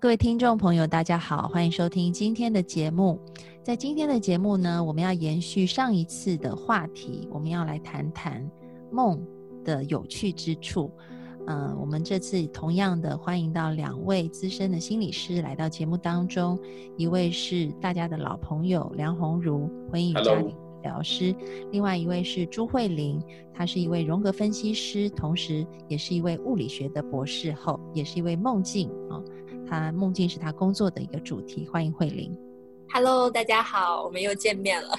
各位听众朋友，大家好，欢迎收听今天的节目。在今天的节目呢，我们要延续上一次的话题，我们要来谈谈梦的有趣之处。嗯，我们这次同样的欢迎到两位资深的心理师来到节目当中，一位是大家的老朋友梁鸿儒，婚姻与家庭治疗师；另外一位是朱慧玲，她是一位荣格分析师，同时也是一位物理学的博士后，也是一位梦境啊。他梦境是他工作的一个主题。欢迎慧玲，Hello，大家好，我们又见面了。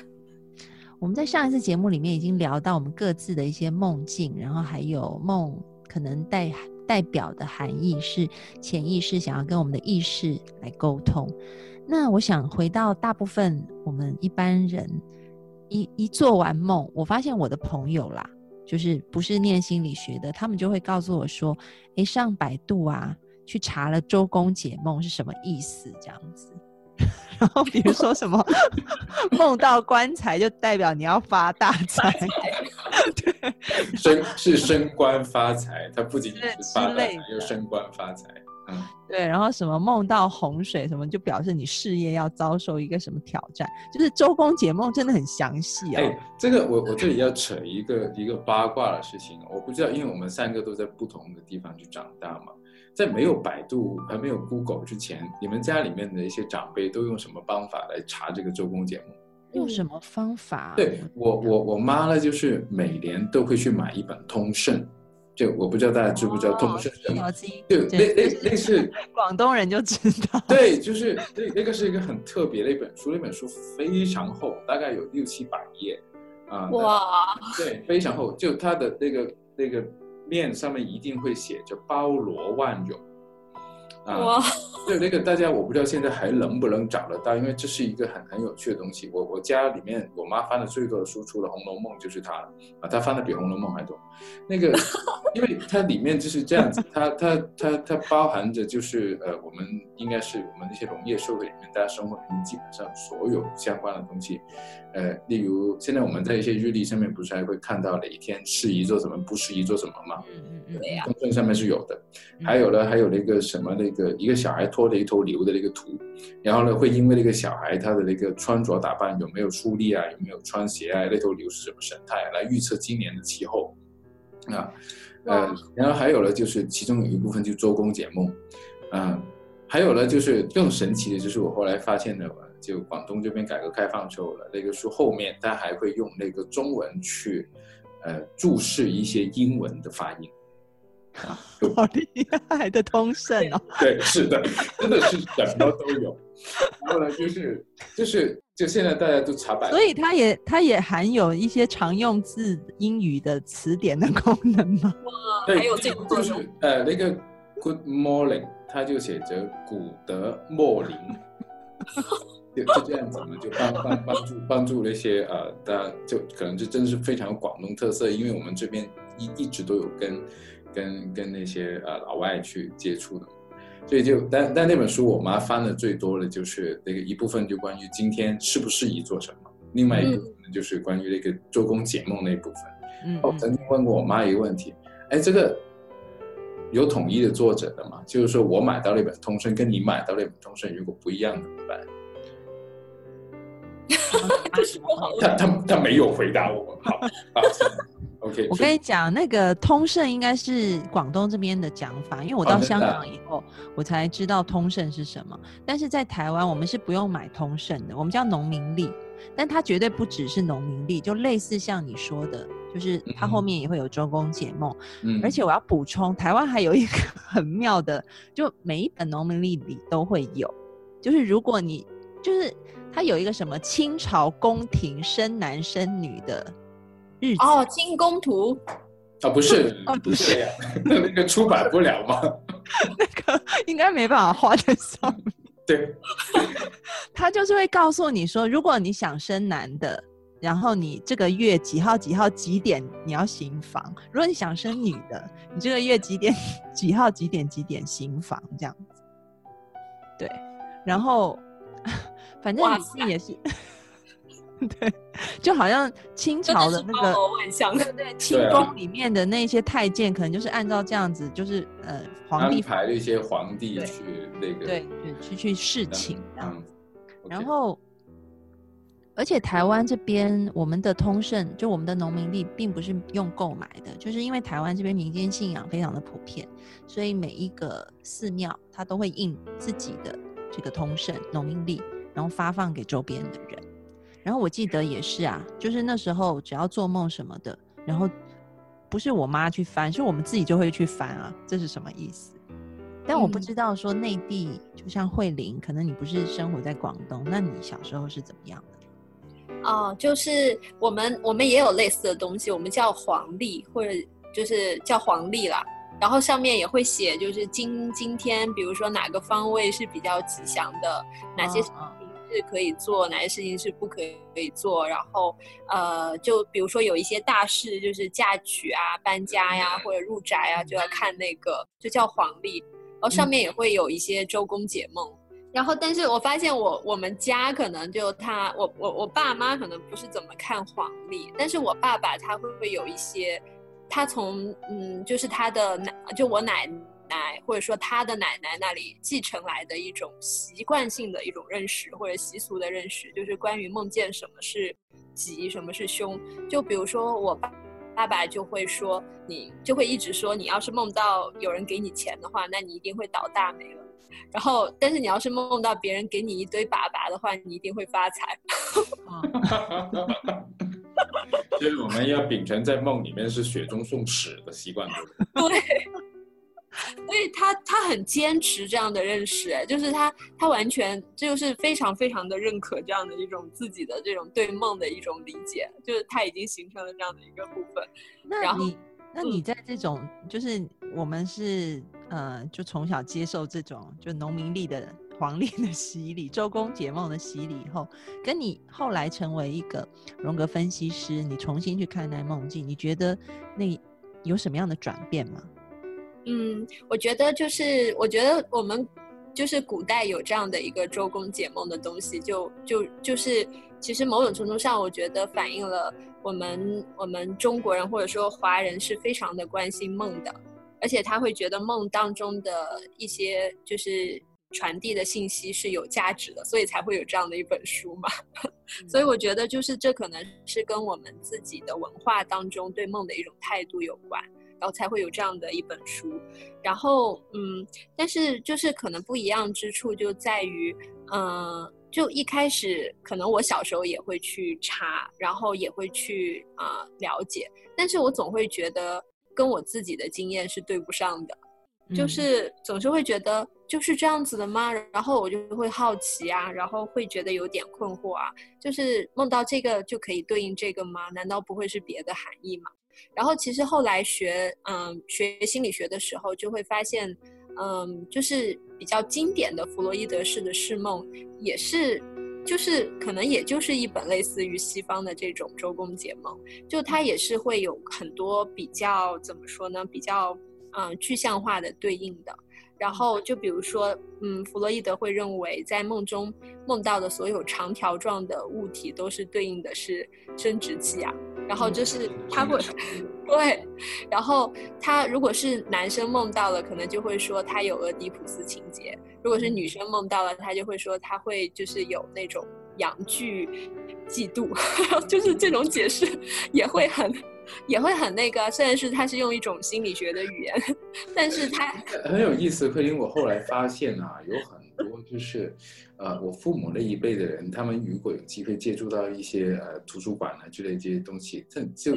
我们在上一次节目里面已经聊到我们各自的一些梦境，然后还有梦可能代代表的含义是潜意识想要跟我们的意识来沟通。那我想回到大部分我们一般人一一做完梦，我发现我的朋友啦，就是不是念心理学的，他们就会告诉我说：“诶，上百度啊。”去查了周公解梦是什么意思，这样子。然后比如说什么 梦到棺材就代表你要发大财，对，升是升官发财，它不仅仅是发财，又升官发财。嗯，对。然后什么梦到洪水什么，就表示你事业要遭受一个什么挑战。就是周公解梦真的很详细啊。哎，这个我我这里要扯一个一个八卦的事情，我不知道，因为我们三个都在不同的地方去长大嘛。在没有百度还没有 Google 之前，你们家里面的一些长辈都用什么方法来查这个周公解梦？用什么方法？对我，我我妈呢，就是每年都会去买一本《通胜》，就我不知道大家知不知道《通胜》？就那那那是广东人就知道。对，就是那那个是一个很特别的一本书，那本书非常厚，大概有六七百页啊。哇！对，非常厚，就它的那个那个。面上面一定会写着包罗万有。啊，对那个大家我不知道现在还能不能找得到，因为这是一个很很有趣的东西。我我家里面我妈翻的最多的书，除了《红楼梦》就是它了啊，她翻的比《红楼梦》还多。那个，因为它里面就是这样子，它它它它包含着就是呃，我们应该是我们那些农业社会里面大家生活里面基本上所有相关的东西，呃，例如现在我们在一些日历上面不是还会看到哪一天适宜做什么，不适宜做什么吗？嗯嗯嗯，公证上面是有的。还有呢，还有那个什么那。个一个小孩拖着一头牛的那个图，然后呢，会因为那个小孩他的那个穿着打扮有没有梳丽啊，有没有穿鞋啊，那头牛是什么神态，来预测今年的气候啊，呃，然后还有呢，就是其中有一部分就周公解梦，嗯，还有呢，就是更神奇的就是我后来发现的，就广东这边改革开放之后了，那个书后面他还会用那个中文去，呃，注释一些英文的发音。好厉害的通胜哦！对，是的，真的是什么都有。然后呢，就是就是就现在大家都查百，所以它也它也含有一些常用字英语的词典的功能吗？哇，还有这个就是呃那个 Good morning，它就写着古德莫林，就就这样子嘛，就帮帮帮助帮助那些呃，大家就可能就真的是非常有广东特色，因为我们这边一一直都有跟。跟跟那些呃老外去接触的，所以就但但那本书我妈翻的最多的就是那个一部分就关于今天适不适宜做什么，另外一部分就是关于那个周公解梦那一部分。嗯，我曾经问过我妈一个问题，哎，这个有统一的作者的吗？就是说我买到那本通胜，跟你买到那本通胜如果不一样怎么办？他他他没有回答我，好。OK，我跟你讲，那个通胜应该是广东这边的讲法，因为我到香港以后，我才知道通胜是什么。但是在台湾，我们是不用买通胜的，我们叫农民力，但它绝对不只是农民力，就类似像你说的，就是它后面也会有周公解梦。嗯，而且我要补充，台湾还有一个 很妙的，就每一本农民历里都会有，就是如果你就是它有一个什么清朝宫廷生男生女的。哦，清宫图，啊，不是，不是那 那个出版不了吗？那个应该没办法画在上面。对，他就是会告诉你说，如果你想生男的，然后你这个月几号几号几点你要行房；如果你想生女的，你这个月几点几号几点几点行房这样子。对，然后反正你也是。对，就好像清朝的那个，对对，清宫里面的那些太监，可能就是按照这样子，就是呃，皇帝排了一些皇帝去那个，对对，去去侍寝这样子。然后，而且台湾这边，我们的通胜，就我们的农民历，并不是用购买的，就是因为台湾这边民间信仰非常的普遍，所以每一个寺庙它都会印自己的这个通胜农民历，然后发放给周边的人。然后我记得也是啊，就是那时候只要做梦什么的，然后不是我妈去翻，是我们自己就会去翻啊，这是什么意思？但我不知道说内地，就像慧玲，可能你不是生活在广东，那你小时候是怎么样的？哦，就是我们我们也有类似的东西，我们叫黄历，或者就是叫黄历啦。然后上面也会写，就是今今天，比如说哪个方位是比较吉祥的，哪些。是可以做，哪些事情是不可以做？然后，呃，就比如说有一些大事，就是嫁娶啊、搬家呀，或者入宅啊，就要看那个，就叫黄历。然后上面也会有一些周公解梦。然后，但是我发现我我们家可能就他，我我我爸妈可能不是怎么看黄历，但是我爸爸他会不会有一些，他从嗯，就是他的奶，就我奶。奶或者说他的奶奶那里继承来的一种习惯性的一种认识或者习俗的认识，就是关于梦见什么是吉，什么是凶。就比如说我爸爸爸就会说，你就会一直说，你要是梦到有人给你钱的话，那你一定会倒大霉了。然后，但是你要是梦到别人给你一堆粑粑的话，你一定会发财。所 以我们要秉承在梦里面是雪中送屎的习惯，对。所以他他很坚持这样的认识，就是他他完全就是非常非常的认可这样的一种自己的这种对梦的一种理解，就是他已经形成了这样的一个部分。那你那你在这种就是我们是呃就从小接受这种就农民历的黄历的洗礼，周公解梦的洗礼以后，跟你后来成为一个荣格分析师，你重新去看待梦境，你觉得那有什么样的转变吗？嗯，我觉得就是，我觉得我们就是古代有这样的一个周公解梦的东西，就就就是，其实某种程度上，我觉得反映了我们我们中国人或者说华人是非常的关心梦的，而且他会觉得梦当中的一些就是传递的信息是有价值的，所以才会有这样的一本书嘛。所以我觉得就是这可能是跟我们自己的文化当中对梦的一种态度有关。然后才会有这样的一本书，然后嗯，但是就是可能不一样之处就在于，嗯，就一开始可能我小时候也会去查，然后也会去啊了解，但是我总会觉得跟我自己的经验是对不上的，就是总是会觉得就是这样子的吗？然后我就会好奇啊，然后会觉得有点困惑啊，就是梦到这个就可以对应这个吗？难道不会是别的含义吗？然后其实后来学嗯学心理学的时候，就会发现，嗯，就是比较经典的弗洛伊德式的释梦，也是，就是可能也就是一本类似于西方的这种周公解梦，就它也是会有很多比较怎么说呢，比较嗯具象化的对应的。然后就比如说，嗯，弗洛伊德会认为，在梦中梦到的所有长条状的物体都是对应的是生殖器啊。然后就是他会，对，然后他如果是男生梦到了，可能就会说他有俄狄浦斯情节；如果是女生梦到了，他就会说他会就是有那种阳具嫉妒，就是这种解释也会很。也会很那个，虽然是他是用一种心理学的语言，但是他很有意思。可因我后来发现啊，有很多就是，呃，我父母那一辈的人，他们如果有机会接触到一些呃图书馆啊之类这些东西，这就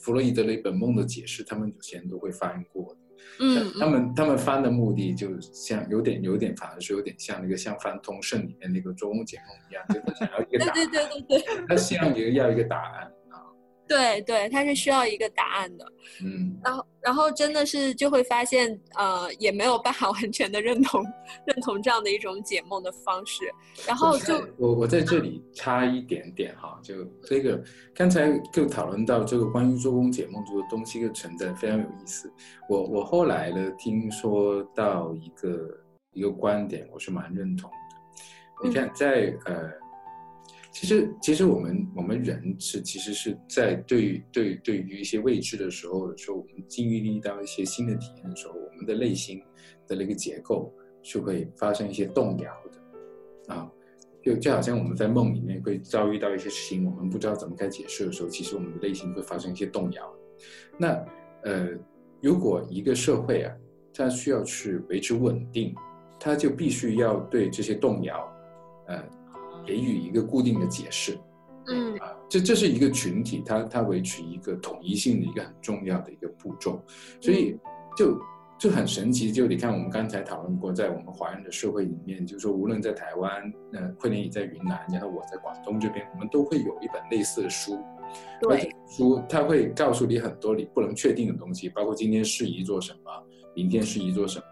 弗洛伊德那本《梦的解释》，他们有些人都会翻过。嗯，他们他们翻的目的就像有点有点，反而是有点像那个像翻通胜里面那个周公解梦一样，就是想要一个答案。对对对对对，他希望你要一个答案。对对，他是需要一个答案的。嗯，然后然后真的是就会发现，呃，也没有办法完全的认同认同这样的一种解梦的方式。然后就我我在这里插一点点哈，就这个刚才就讨论到这个关于做工解梦这个东西的存在非常有意思。我我后来呢听说到一个一个观点，我是蛮认同的。你看在呃。其实，其实我们我们人是其实是在对对对于一些未知的时候的时候，我们经历到一些新的体验的时候，我们的内心的那个结构是会发生一些动摇的，啊，就就好像我们在梦里面会遭遇到一些事情，我们不知道怎么该解释的时候，其实我们的内心会发生一些动摇。那呃，如果一个社会啊，它需要去维持稳定，它就必须要对这些动摇，呃。给予一个固定的解释，嗯啊，这这是一个群体，它它维持一个统一性的一个很重要的一个步骤，所以就就很神奇。就你看，我们刚才讨论过，在我们华人的社会里面，就是说，无论在台湾，呃，慧莲也在云南，然后我在广东这边，我们都会有一本类似的书，对，书它会告诉你很多你不能确定的东西，包括今天适宜做什么，明天适宜做什么。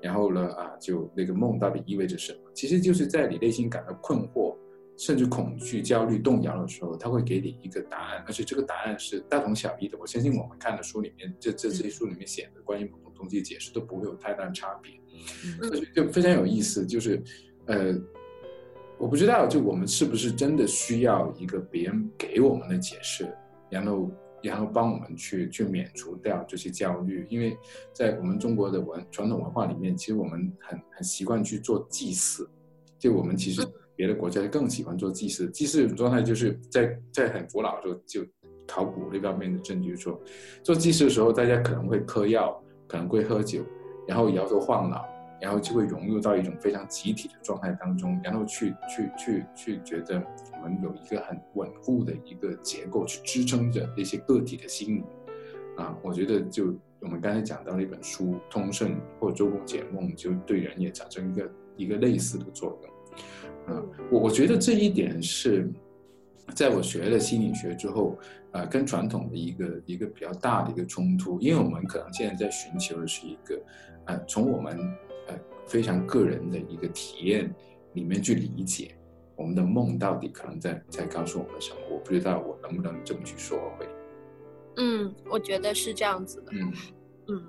然后呢，啊，就那个梦到底意味着什么？其实就是在你内心感到困惑，甚至恐惧、焦虑、动摇的时候，他会给你一个答案，而且这个答案是大同小异的。我相信我们看的书里面，这这这些书里面写的关于某种东西解释都不会有太大差别，所以就非常有意思。就是，呃，我不知道，就我们是不是真的需要一个别人给我们的解释，然后。然后帮我们去去免除掉这些焦虑，因为在我们中国的文传统文化里面，其实我们很很习惯去做祭祀，就我们其实别的国家更喜欢做祭祀。祭祀状态就是在在很古老的时候就考古那方面的证据说，做祭祀的时候大家可能会嗑药，可能会喝酒，然后摇头晃脑。然后就会融入到一种非常集体的状态当中，然后去去去去觉得我们有一个很稳固的一个结构去支撑着那些个体的心理，啊，我觉得就我们刚才讲到那本书《通胜》或《周公解梦》，就对人也产生一个一个类似的作用，啊，我我觉得这一点是在我学了心理学之后，啊，跟传统的一个一个比较大的一个冲突，因为我们可能现在在寻求的是一个，呃，从我们非常个人的一个体验里面去理解我们的梦到底可能在在告诉我们什么？我不知道我能不能这么去说会。嗯，我觉得是这样子的。嗯嗯，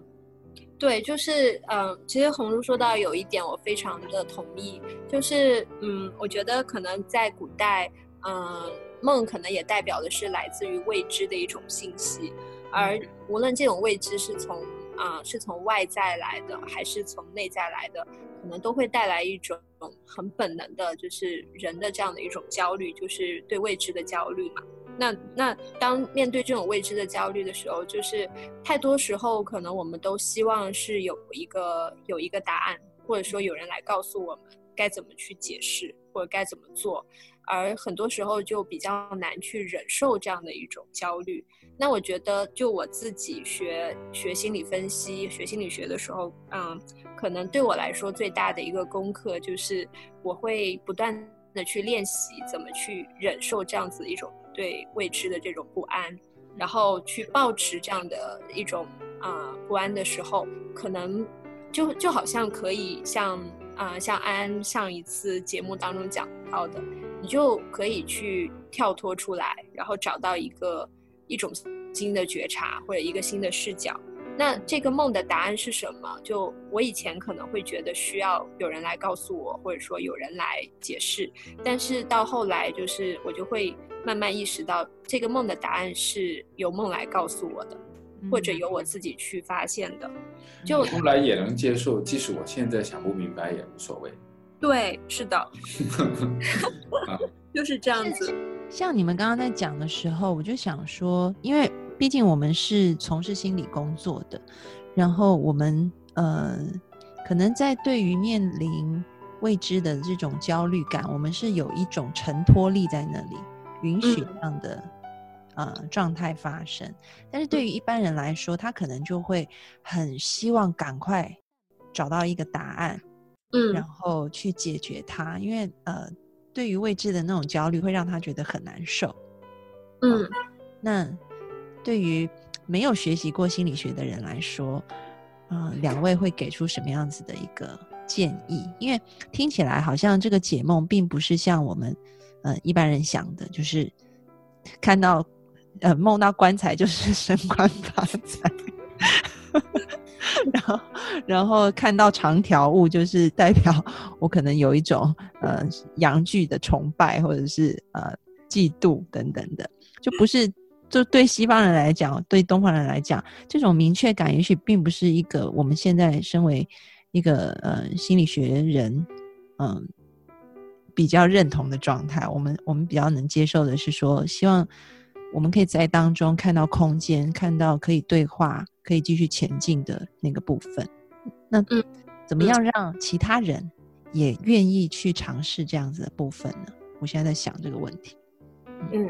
对，就是嗯，其实红茹说到有一点我非常的同意，就是嗯，我觉得可能在古代，嗯，梦可能也代表的是来自于未知的一种信息，而无论这种未知是从。啊，是从外在来的还是从内在来的，可能都会带来一种很本能的，就是人的这样的一种焦虑，就是对未知的焦虑嘛。那那当面对这种未知的焦虑的时候，就是太多时候可能我们都希望是有一个有一个答案，或者说有人来告诉我们该怎么去解释或者该怎么做，而很多时候就比较难去忍受这样的一种焦虑。那我觉得，就我自己学学心理分析、学心理学的时候，嗯，可能对我来说最大的一个功课就是，我会不断的去练习怎么去忍受这样子一种对未知的这种不安，然后去保持这样的一种啊不安的时候，可能就就好像可以像啊像安安上一次节目当中讲到的，你就可以去跳脱出来，然后找到一个。一种新的觉察或者一个新的视角，那这个梦的答案是什么？就我以前可能会觉得需要有人来告诉我，或者说有人来解释，但是到后来就是我就会慢慢意识到，这个梦的答案是由梦来告诉我的，或者由我自己去发现的。就后来也能接受，即使我现在想不明白也无所谓。对，是的，就是这样子。像你们刚刚在讲的时候，我就想说，因为毕竟我们是从事心理工作的，然后我们呃，可能在对于面临未知的这种焦虑感，我们是有一种承托力在那里，允许这样的呃状态发生。但是对于一般人来说，他可能就会很希望赶快找到一个答案，嗯，然后去解决它，因为呃。对于未知的那种焦虑，会让他觉得很难受。嗯，那对于没有学习过心理学的人来说，嗯，两位会给出什么样子的一个建议？因为听起来好像这个解梦并不是像我们呃一般人想的，就是看到呃梦到棺材就是 升官发财。然后，然后看到长条物，就是代表我可能有一种呃阳具的崇拜，或者是呃嫉妒等等的，就不是就对西方人来讲，对东方人来讲，这种明确感也许并不是一个我们现在身为一个呃心理学人嗯比较认同的状态。我们我们比较能接受的是说，希望我们可以在当中看到空间，看到可以对话。可以继续前进的那个部分，那怎么样让其他人也愿意去尝试这样子的部分呢？我现在在想这个问题。嗯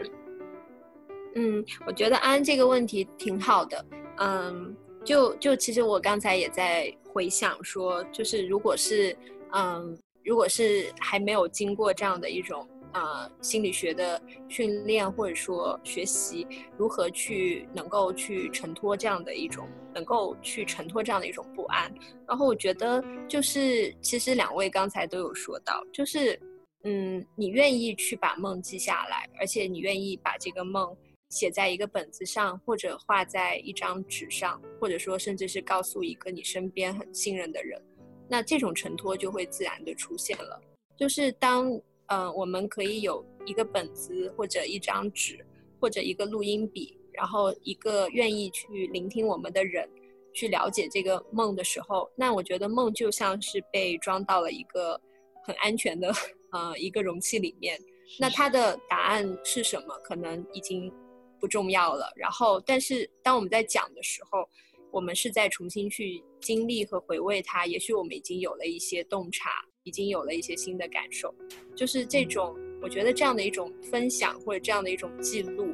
嗯，我觉得安这个问题挺好的。嗯，就就其实我刚才也在回想说，就是如果是嗯，如果是还没有经过这样的一种。呃，心理学的训练或者说学习，如何去能够去承托这样的一种，能够去承托这样的一种不安。然后我觉得，就是其实两位刚才都有说到，就是嗯，你愿意去把梦记下来，而且你愿意把这个梦写在一个本子上，或者画在一张纸上，或者说甚至是告诉一个你身边很信任的人，那这种承托就会自然的出现了。就是当。嗯，我们可以有一个本子，或者一张纸，或者一个录音笔，然后一个愿意去聆听我们的人，去了解这个梦的时候，那我觉得梦就像是被装到了一个很安全的呃一个容器里面。那它的答案是什么，可能已经不重要了。然后，但是当我们在讲的时候，我们是在重新去经历和回味它，也许我们已经有了一些洞察。已经有了一些新的感受，就是这种，我觉得这样的一种分享或者这样的一种记录，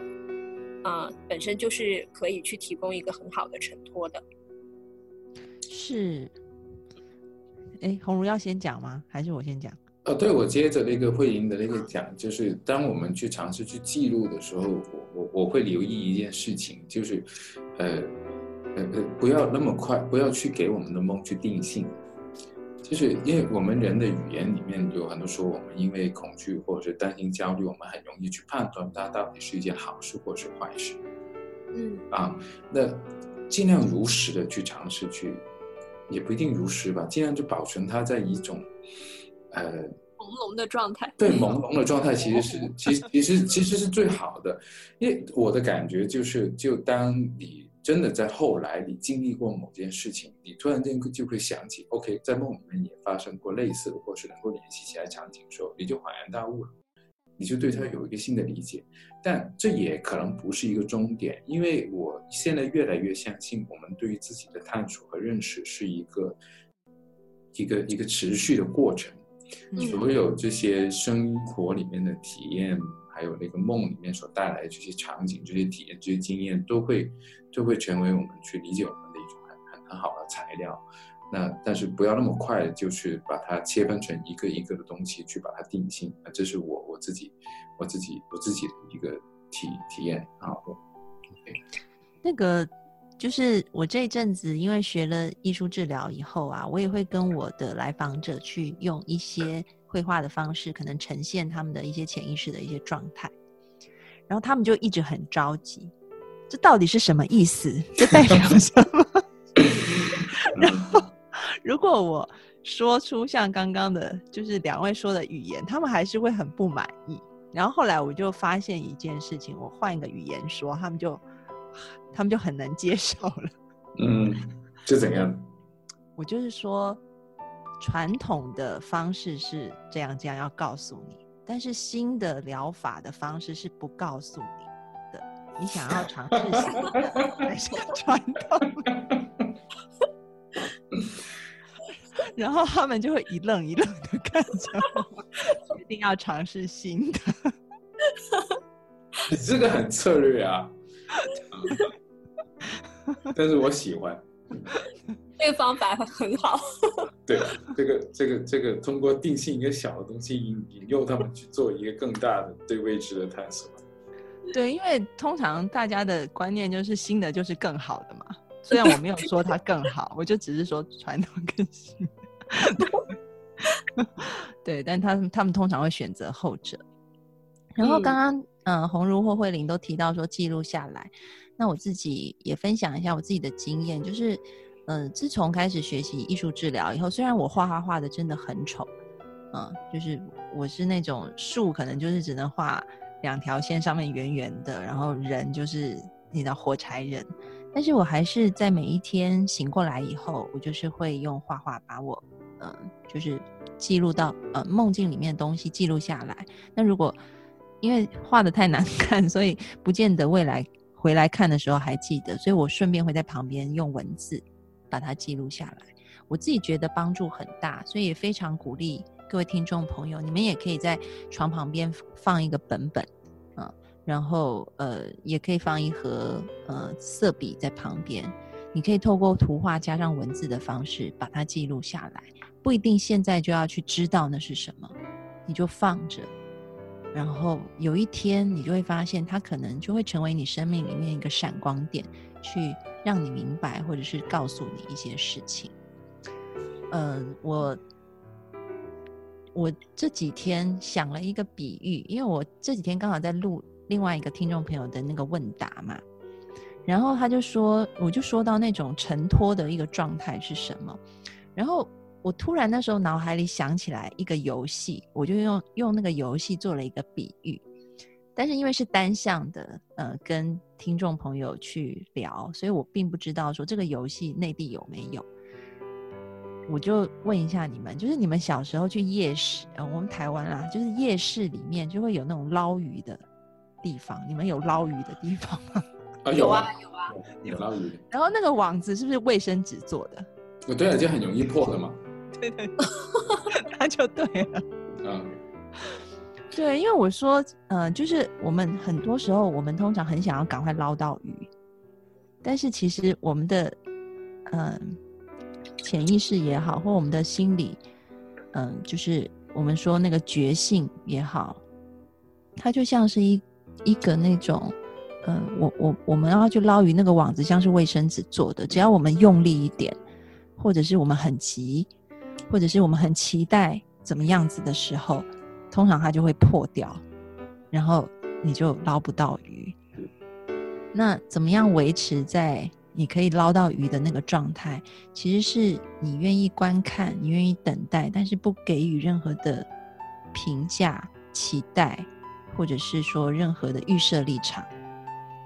啊，本身就是可以去提供一个很好的承托的。是，哎，红茹要先讲吗？还是我先讲？哦，对，我接着那个慧莹的那个讲，就是当我们去尝试去记录的时候，我我我会留意一件事情，就是，呃，呃呃，不要那么快，不要去给我们的梦去定性。就是因为我们人的语言里面有很多时候，我们因为恐惧或者是担心、焦虑，我们很容易去判断它到底是一件好事或是坏事。嗯啊，那尽量如实的去尝试去，也不一定如实吧，尽量就保存它在一种呃朦胧的状态。对，朦胧的状态其实是，其实其实其实是最好的，因为我的感觉就是，就当你。真的在后来，你经历过某件事情，你突然间就会想起，OK，在梦里面也发生过类似的，或是能够联系起来场景的时候，你就恍然大悟了，你就对它有一个新的理解。但这也可能不是一个终点，因为我现在越来越相信，我们对于自己的探索和认识是一个一个一个持续的过程。所有这些生活里面的体验。还有那个梦里面所带来的这些场景、这些体验、这些经验，都会就会成为我们去理解我们的一种很很很好的材料。那但是不要那么快就是把它切分成一个一个的东西去把它定性。那这是我我自己我自己我自己的一个体体验啊。那个就是我这一阵子因为学了艺术治疗以后啊，我也会跟我的来访者去用一些。绘画的方式可能呈现他们的一些潜意识的一些状态，然后他们就一直很着急，这到底是什么意思？这代表 什么？然后如果我说出像刚刚的，就是两位说的语言，他们还是会很不满意。然后后来我就发现一件事情，我换一个语言说，他们就他们就很能接受了。嗯，就怎样？我就是说。传统的方式是这样，这样要告诉你，但是新的疗法的方式是不告诉你的。你想要尝试新的 还是传统？然后他们就会一愣一愣的看着我，决定要尝试新的。你这个很策略啊，但是我喜欢。这个方法很好。对，这个这个这个，通过定性一个小的东西，引引诱他们去做一个更大的对未知的探索。对，因为通常大家的观念就是新的就是更好的嘛。虽然我没有说它更好，我就只是说传统更新。对，但他们他们通常会选择后者。然后刚刚嗯，红如或慧玲都提到说记录下来，那我自己也分享一下我自己的经验，就是嗯，自从开始学习艺术治疗以后，虽然我画画画的真的很丑，嗯，就是我是那种树可能就是只能画两条线上面圆圆的，然后人就是你的火柴人，但是我还是在每一天醒过来以后，我就是会用画画把我嗯，就是记录到呃梦境里面的东西记录下来。那如果因为画的太难看，所以不见得未来回来看的时候还记得，所以我顺便会在旁边用文字把它记录下来。我自己觉得帮助很大，所以也非常鼓励各位听众朋友，你们也可以在床旁边放一个本本，啊，然后呃也可以放一盒呃色笔在旁边，你可以透过图画加上文字的方式把它记录下来，不一定现在就要去知道那是什么，你就放着。然后有一天，你就会发现，它可能就会成为你生命里面一个闪光点，去让你明白，或者是告诉你一些事情。嗯，我我这几天想了一个比喻，因为我这几天刚好在录另外一个听众朋友的那个问答嘛，然后他就说，我就说到那种承托的一个状态是什么，然后。我突然那时候脑海里想起来一个游戏，我就用用那个游戏做了一个比喻，但是因为是单向的，呃，跟听众朋友去聊，所以我并不知道说这个游戏内地有没有。我就问一下你们，就是你们小时候去夜市，呃，我们台湾啊，就是夜市里面就会有那种捞鱼的地方，你们有捞鱼的地方吗？啊，有啊，有啊，有捞鱼。然后那个网子是不是卫生纸做的？哦，对啊，就很容易破的嘛。对对，那就对了。嗯，对，因为我说，呃，就是我们很多时候，我们通常很想要赶快捞到鱼，但是其实我们的，嗯，潜意识也好，或我们的心理，嗯，就是我们说那个觉性也好，它就像是一一个那种，嗯，我我我们要去捞鱼，那个网子像是卫生纸做的，只要我们用力一点，或者是我们很急。或者是我们很期待怎么样子的时候，通常它就会破掉，然后你就捞不到鱼。那怎么样维持在你可以捞到鱼的那个状态？其实是你愿意观看，你愿意等待，但是不给予任何的评价、期待，或者是说任何的预设立场，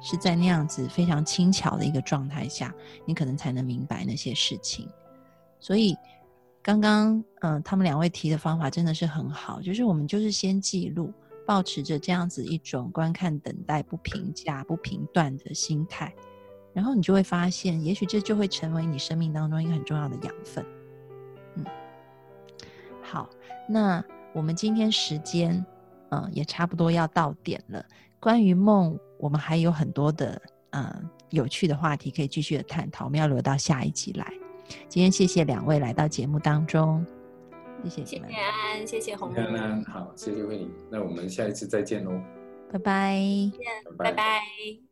是在那样子非常轻巧的一个状态下，你可能才能明白那些事情。所以。刚刚嗯，他们两位提的方法真的是很好，就是我们就是先记录，保持着这样子一种观看、等待、不评价、不评断的心态，然后你就会发现，也许这就会成为你生命当中一个很重要的养分。嗯，好，那我们今天时间嗯也差不多要到点了。关于梦，我们还有很多的嗯有趣的话题可以继续的探讨，我们要留到下一集来。今天谢谢两位来到节目当中，谢谢谢谢安，谢谢红安安，好，谢谢慧颖，那我们下一次再见喽，拜拜，拜拜。